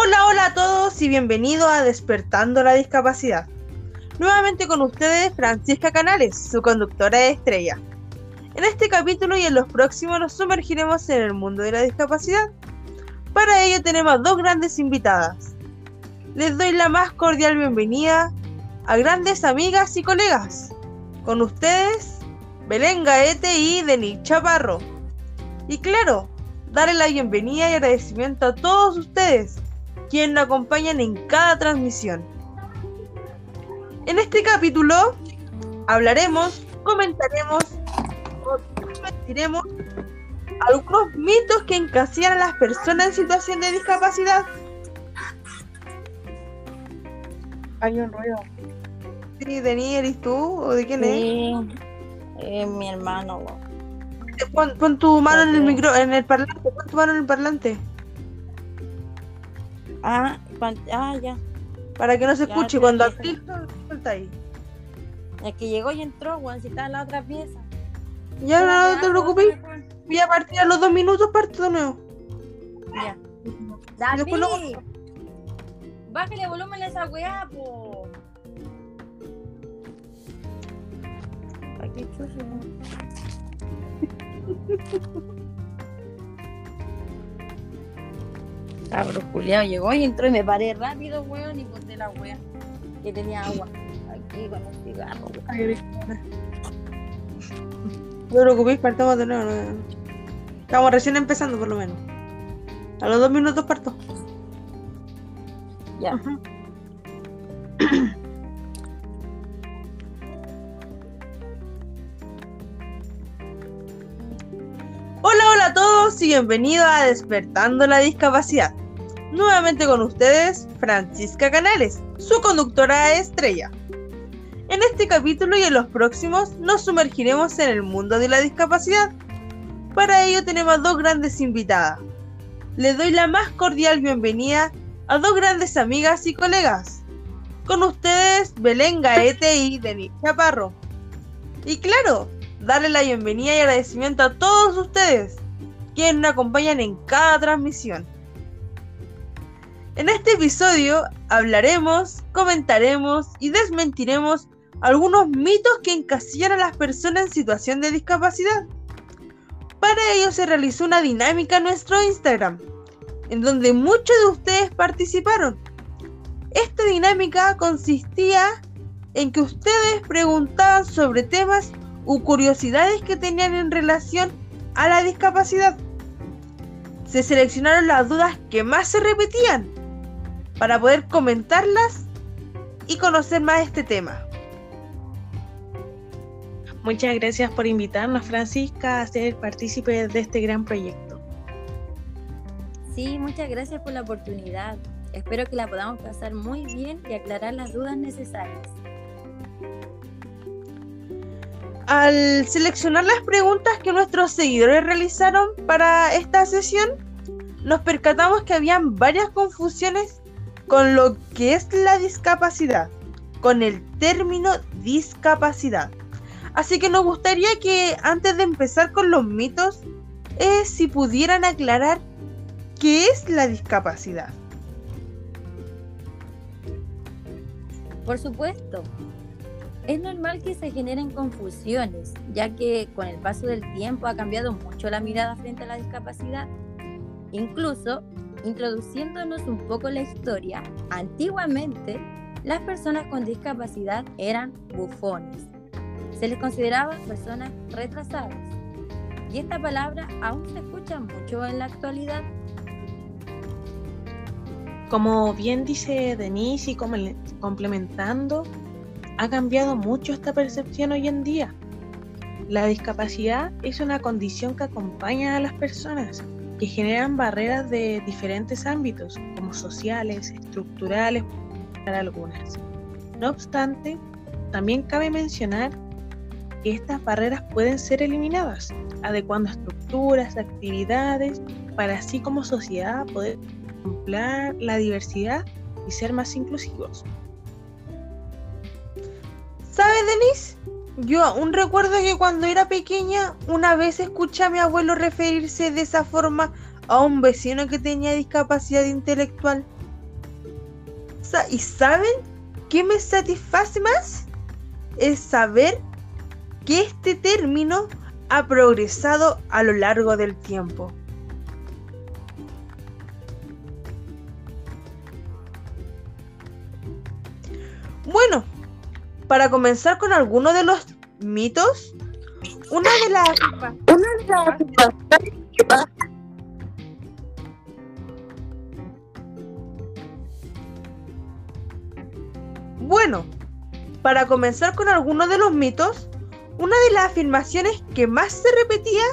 Hola, hola a todos y bienvenidos a Despertando la Discapacidad. Nuevamente con ustedes Francisca Canales, su conductora de estrella. En este capítulo y en los próximos nos sumergiremos en el mundo de la discapacidad. Para ello tenemos dos grandes invitadas. Les doy la más cordial bienvenida a grandes amigas y colegas. Con ustedes, Belén Gaete y Denis Chaparro. Y claro, darle la bienvenida y agradecimiento a todos ustedes, quienes nos acompañan en cada transmisión. En este capítulo hablaremos, comentaremos diremos algunos mitos que encasillan a las personas en situación de discapacidad. Hay un ruido. Sí, Denis, ¿eres tú o de quién sí, es? mi hermano. Pon, tu mano en el micro, en el parlante, pon tu mano en el parlante. Ah, ah ya. Para que no se escuche cuando suelta ahí. Es que llegó y entró, Juan, si está en la otra pieza. Ya no, no te preocupes. Voy a partir a los dos minutos, parto de nuevo. Ya. David, bájale volumen a esa weá, po. Aquí chucho. Cabro culiao llegó y entró y me paré rápido, weón, y boté la weá que tenía agua aquí con el cigarro. No te preocupéis, partamos de nuevo. Estamos recién empezando, por lo menos. A los dos minutos parto. Ya. Hola, hola a todos y bienvenidos a Despertando la Discapacidad. Nuevamente con ustedes, Francisca Canales, su conductora estrella. En este capítulo y en los próximos nos sumergiremos en el mundo de la discapacidad. Para ello tenemos dos grandes invitadas. Les doy la más cordial bienvenida a dos grandes amigas y colegas. Con ustedes Belén Gaete y Denis Chaparro. Y claro, darle la bienvenida y agradecimiento a todos ustedes, quienes nos acompañan en cada transmisión. En este episodio hablaremos, comentaremos y desmentiremos algunos mitos que encasillan a las personas en situación de discapacidad. Para ello se realizó una dinámica en nuestro Instagram, en donde muchos de ustedes participaron. Esta dinámica consistía en que ustedes preguntaban sobre temas u curiosidades que tenían en relación a la discapacidad. Se seleccionaron las dudas que más se repetían para poder comentarlas y conocer más este tema. Muchas gracias por invitarnos, Francisca, a ser partícipe de este gran proyecto. Sí, muchas gracias por la oportunidad. Espero que la podamos pasar muy bien y aclarar las dudas necesarias. Al seleccionar las preguntas que nuestros seguidores realizaron para esta sesión, nos percatamos que habían varias confusiones con lo que es la discapacidad, con el término discapacidad. Así que nos gustaría que antes de empezar con los mitos, eh, si pudieran aclarar qué es la discapacidad. Por supuesto. Es normal que se generen confusiones, ya que con el paso del tiempo ha cambiado mucho la mirada frente a la discapacidad. Incluso, introduciéndonos un poco la historia, antiguamente las personas con discapacidad eran bufones, se les consideraba personas retrasadas. Y esta palabra aún se escucha mucho en la actualidad. Como bien dice Denise y complementando, ha cambiado mucho esta percepción hoy en día. La discapacidad es una condición que acompaña a las personas, que generan barreras de diferentes ámbitos, como sociales, estructurales, para algunas. No obstante, también cabe mencionar que estas barreras pueden ser eliminadas, adecuando estructuras, actividades, para así como sociedad poder contemplar la diversidad y ser más inclusivos. ¿Sabes, Denise? Yo aún recuerdo que cuando era pequeña, una vez escuché a mi abuelo referirse de esa forma a un vecino que tenía discapacidad intelectual. ¿Y saben qué me satisface más? Es saber que este término ha progresado a lo largo del tiempo. Bueno, para comenzar con algunos de los mitos, una de las... Una de las... Bueno, para comenzar con algunos de los mitos, una de las afirmaciones que más se repetía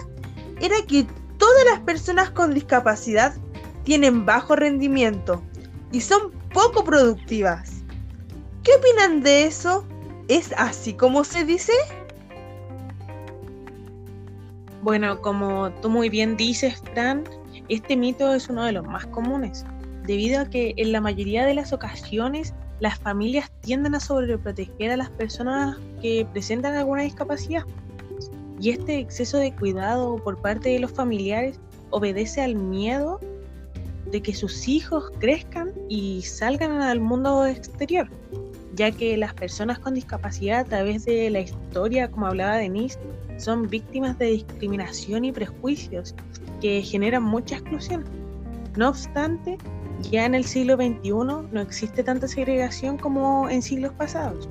era que todas las personas con discapacidad tienen bajo rendimiento y son poco productivas. ¿Qué opinan de eso? ¿Es así como se dice? Bueno, como tú muy bien dices, Fran, este mito es uno de los más comunes, debido a que en la mayoría de las ocasiones las familias tienden a sobreproteger a las personas que presentan alguna discapacidad. Y este exceso de cuidado por parte de los familiares obedece al miedo de que sus hijos crezcan y salgan al mundo exterior ya que las personas con discapacidad a través de la historia, como hablaba Denise, son víctimas de discriminación y prejuicios que generan mucha exclusión. No obstante, ya en el siglo XXI no existe tanta segregación como en siglos pasados.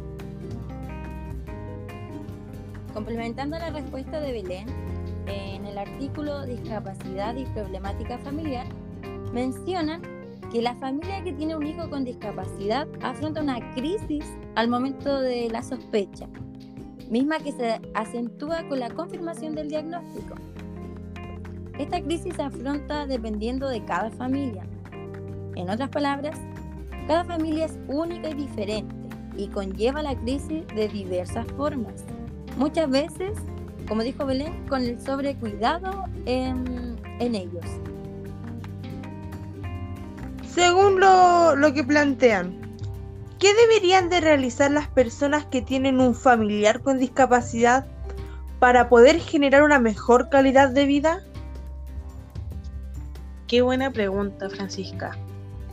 Complementando la respuesta de Belén, en el artículo Discapacidad y Problemática Familiar, mencionan que la familia que tiene un hijo con discapacidad afronta una crisis al momento de la sospecha, misma que se acentúa con la confirmación del diagnóstico. Esta crisis se afronta dependiendo de cada familia. En otras palabras, cada familia es única y diferente y conlleva la crisis de diversas formas. Muchas veces, como dijo Belén, con el sobrecuidado en, en ellos. Según lo, que plantean, ¿qué deberían de realizar las personas que tienen un familiar con discapacidad para poder generar una mejor calidad de vida? Qué buena pregunta, Francisca.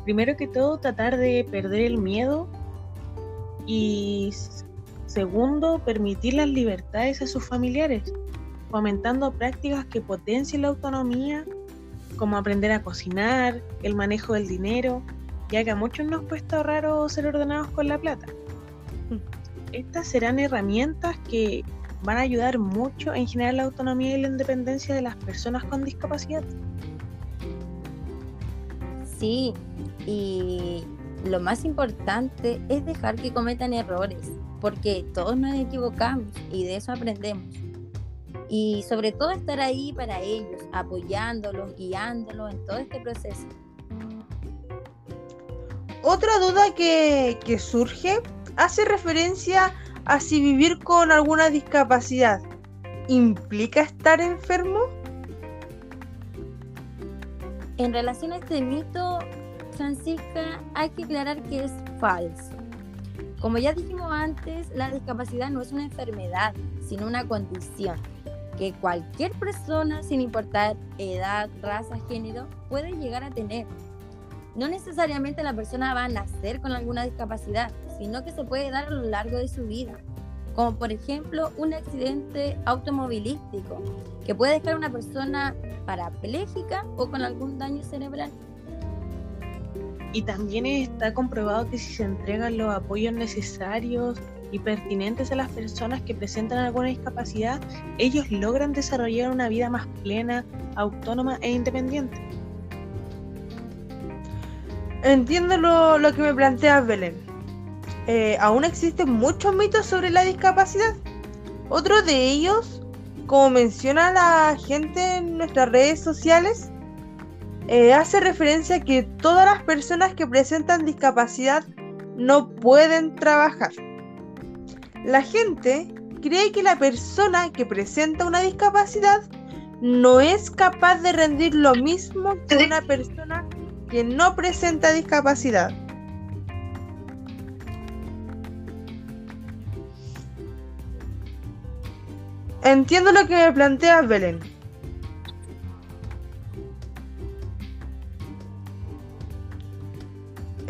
Primero que todo, tratar de perder el miedo y segundo, permitir las libertades a sus familiares, fomentando prácticas que potencien la autonomía como aprender a cocinar, el manejo del dinero, ya que a muchos nos cuesta raro ser ordenados con la plata. Estas serán herramientas que van a ayudar mucho en generar la autonomía y la independencia de las personas con discapacidad. Sí, y lo más importante es dejar que cometan errores, porque todos nos equivocamos y de eso aprendemos y sobre todo estar ahí para ellos, apoyándolos, guiándolos en todo este proceso. Otra duda que, que surge hace referencia a si vivir con alguna discapacidad implica estar enfermo. En relación a este mito, Francisca, hay que aclarar que es falso. Como ya dijimos antes, la discapacidad no es una enfermedad, sino una condición que cualquier persona, sin importar edad, raza, género, puede llegar a tener. No necesariamente la persona va a nacer con alguna discapacidad, sino que se puede dar a lo largo de su vida, como por ejemplo un accidente automovilístico, que puede dejar a una persona parapléjica o con algún daño cerebral. Y también está comprobado que si se entregan los apoyos necesarios y pertinentes a las personas que presentan alguna discapacidad, ellos logran desarrollar una vida más plena, autónoma e independiente. Entiendo lo, que me planteas, Belén. Eh, aún existen muchos mitos sobre la discapacidad. Otro de ellos, como menciona la gente en nuestras redes sociales, eh, hace referencia a que todas las personas que presentan discapacidad no pueden trabajar. La gente cree que la persona que presenta una discapacidad no es capaz de rendir lo mismo que una persona que no presenta discapacidad. Entiendo lo que me planteas, Belén.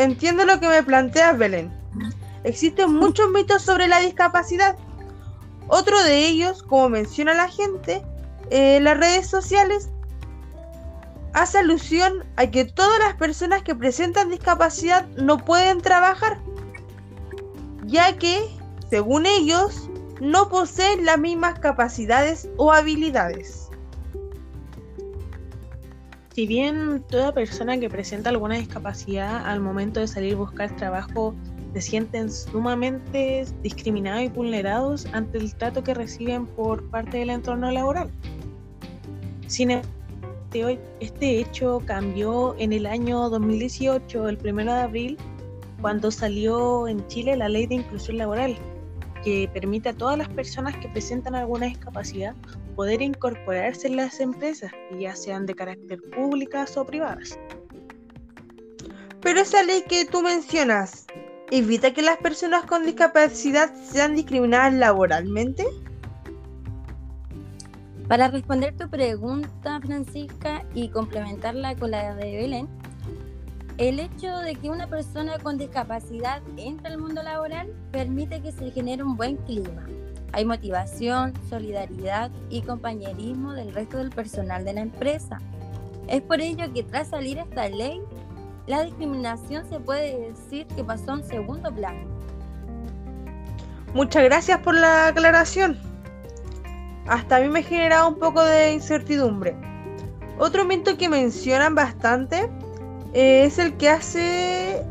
entiendo lo que me planteas, Belén. Existen muchos mitos sobre la discapacidad. Otro de ellos, como menciona la gente, en eh, las redes sociales hace alusión a que todas las personas que presentan discapacidad no pueden trabajar, ya que, según ellos, no poseen las mismas capacidades o habilidades. Si bien toda persona que presenta alguna discapacidad al momento de salir a buscar trabajo se sienten sumamente discriminados y vulnerados ante el trato que reciben por parte del entorno laboral. Sin embargo, este hecho cambió en el año 2018, el 1 de abril, cuando salió en Chile la ley de inclusión laboral, que permite a todas las personas que presentan alguna discapacidad poder incorporarse en las empresas, ya sean de carácter públicas o privadas. Pero esa ley que tú mencionas, ¿evita que las personas con discapacidad sean discriminadas laboralmente? Para responder tu pregunta, Francisca, y complementarla con la de Belén, el hecho de que una persona con discapacidad entre al mundo laboral permite que se genere un buen clima. Hay motivación, solidaridad y compañerismo del resto del personal de la empresa. Es por ello que tras salir esta ley, la discriminación se puede decir que pasó en segundo plano. Muchas gracias por la aclaración. Hasta a mí me genera un poco de incertidumbre. Otro mito que mencionan bastante eh, es el que hace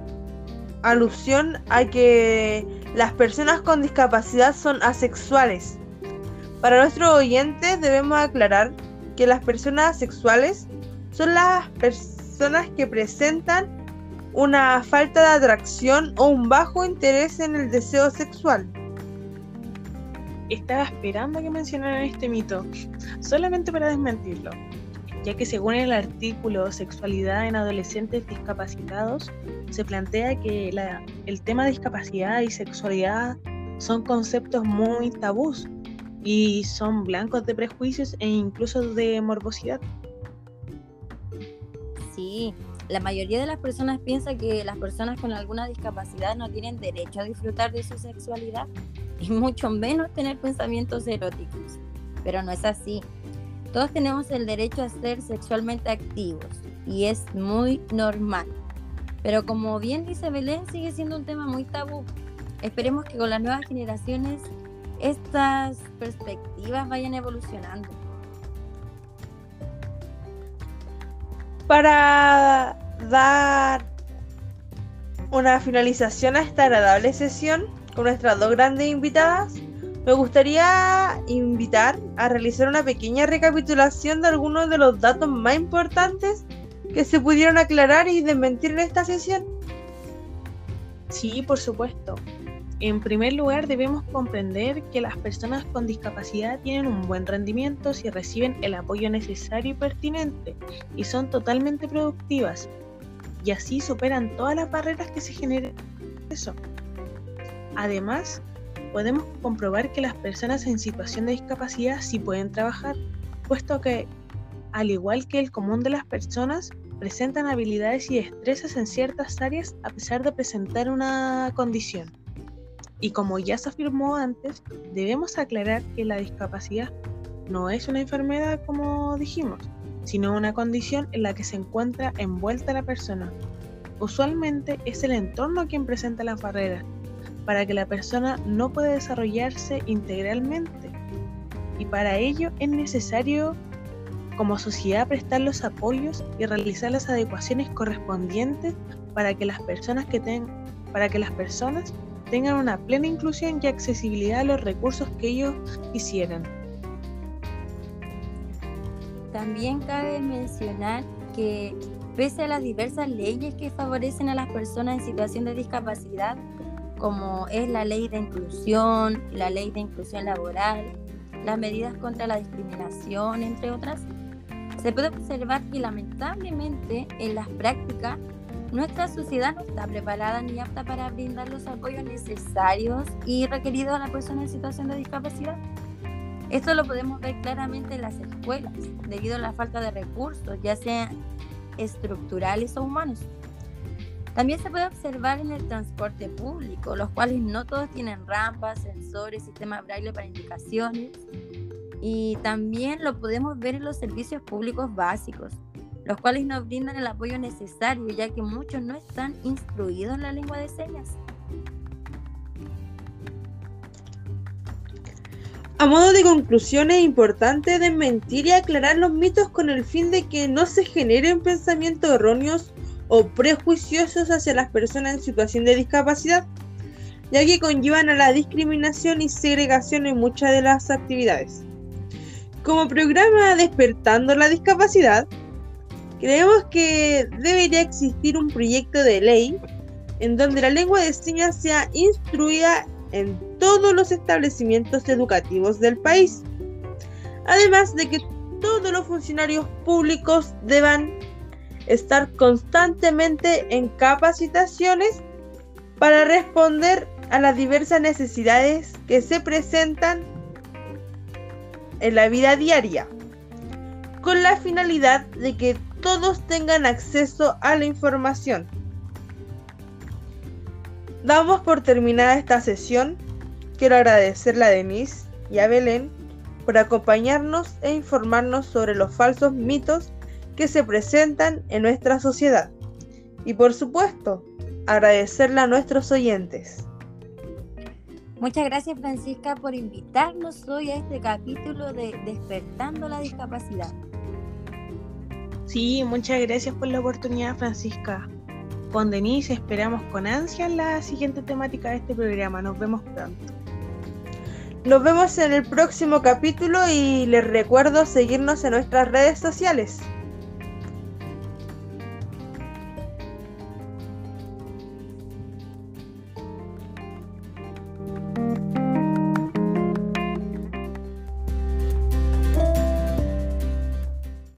alusión a que las personas con discapacidad son asexuales. Para nuestros oyentes debemos aclarar que las personas asexuales son las personas que presentan una falta de atracción o un bajo interés en el deseo sexual. Estaba esperando que mencionaran este mito, solamente para desmentirlo ya que según el artículo Sexualidad en adolescentes discapacitados, se plantea que el tema de discapacidad y sexualidad son conceptos muy tabús y son blancos de prejuicios e incluso de morbosidad. La mayoría de las personas piensa que las personas con alguna discapacidad no tienen derecho a disfrutar de su sexualidad y mucho menos tener pensamientos eróticos. Pero no es así. Todos tenemos el derecho a ser sexualmente activos y es muy normal. Pero como bien dice Belén, sigue siendo un tema muy tabú. Esperemos que con las nuevas generaciones estas perspectivas vayan evolucionando. Para dar una finalización a esta agradable sesión con nuestras dos grandes invitadas, me gustaría invitar a realizar una pequeña recapitulación de algunos de los datos más importantes que se pudieron aclarar y desmentir en esta sesión. Sí, por supuesto. En primer lugar, debemos comprender que las personas con discapacidad tienen un buen rendimiento si reciben el apoyo necesario y pertinente y son totalmente productivas y así superan todas las barreras que se generan. Además, podemos comprobar que las personas en situación de discapacidad sí pueden trabajar, puesto que, al igual que el común de las personas, presentan habilidades y destrezas en ciertas áreas a pesar de presentar una condición. Y como ya se afirmó antes, debemos aclarar que la discapacidad no es una enfermedad como dijimos, sino una condición en la que se encuentra envuelta la persona. Usualmente es el entorno quien presenta las barreras, para que la persona no pueda desarrollarse integralmente. Y para ello es necesario como sociedad prestar los apoyos y realizar las adecuaciones correspondientes para que las personas que para que las personas tengan una plena inclusión y accesibilidad a los recursos que ellos quisieran. También cabe mencionar que pese a las diversas leyes que favorecen a las personas en situación de discapacidad, como es la ley de inclusión, la ley de inclusión laboral, las medidas contra la discriminación, entre otras, se puede observar que lamentablemente en las prácticas nuestra sociedad no está preparada ni apta para brindar los apoyos necesarios y requeridos a la persona en situación de discapacidad. Esto lo podemos ver claramente en las escuelas, debido a la falta de recursos, ya sean estructurales o humanos. También se puede observar en el transporte público, los cuales no todos tienen rampas, sensores, sistemas braille para indicaciones. Y también lo podemos ver en los servicios públicos básicos, los cuales nos brindan el apoyo necesario, ya que muchos no están instruidos en la lengua de señas. A modo de conclusión es importante desmentir y aclarar los mitos con el fin de que no se generen pensamientos erróneos o prejuiciosos hacia las personas en situación de discapacidad, ya que conllevan a la discriminación y segregación en muchas de las actividades. Como programa Despertando la Discapacidad, creemos que debería existir un proyecto de ley en donde la lengua de señas sea instruida en todos los establecimientos educativos del país. Además de que todos los funcionarios públicos deban estar constantemente en capacitaciones para responder a las diversas necesidades que se presentan en la vida diaria, con la finalidad de que todos tengan acceso a la información Damos por terminada esta sesión. Quiero agradecerle a Denise y a Belén por acompañarnos e informarnos sobre los falsos mitos que se presentan en nuestra sociedad. Y por supuesto, agradecerle a nuestros oyentes. Muchas gracias Francisca por invitarnos hoy a este capítulo de Despertando la Discapacidad. Sí, muchas gracias por la oportunidad Francisca con Denise. Esperamos con ansia la siguiente temática de este programa. Nos vemos pronto. Nos vemos en el próximo capítulo y les recuerdo seguirnos en nuestras redes sociales.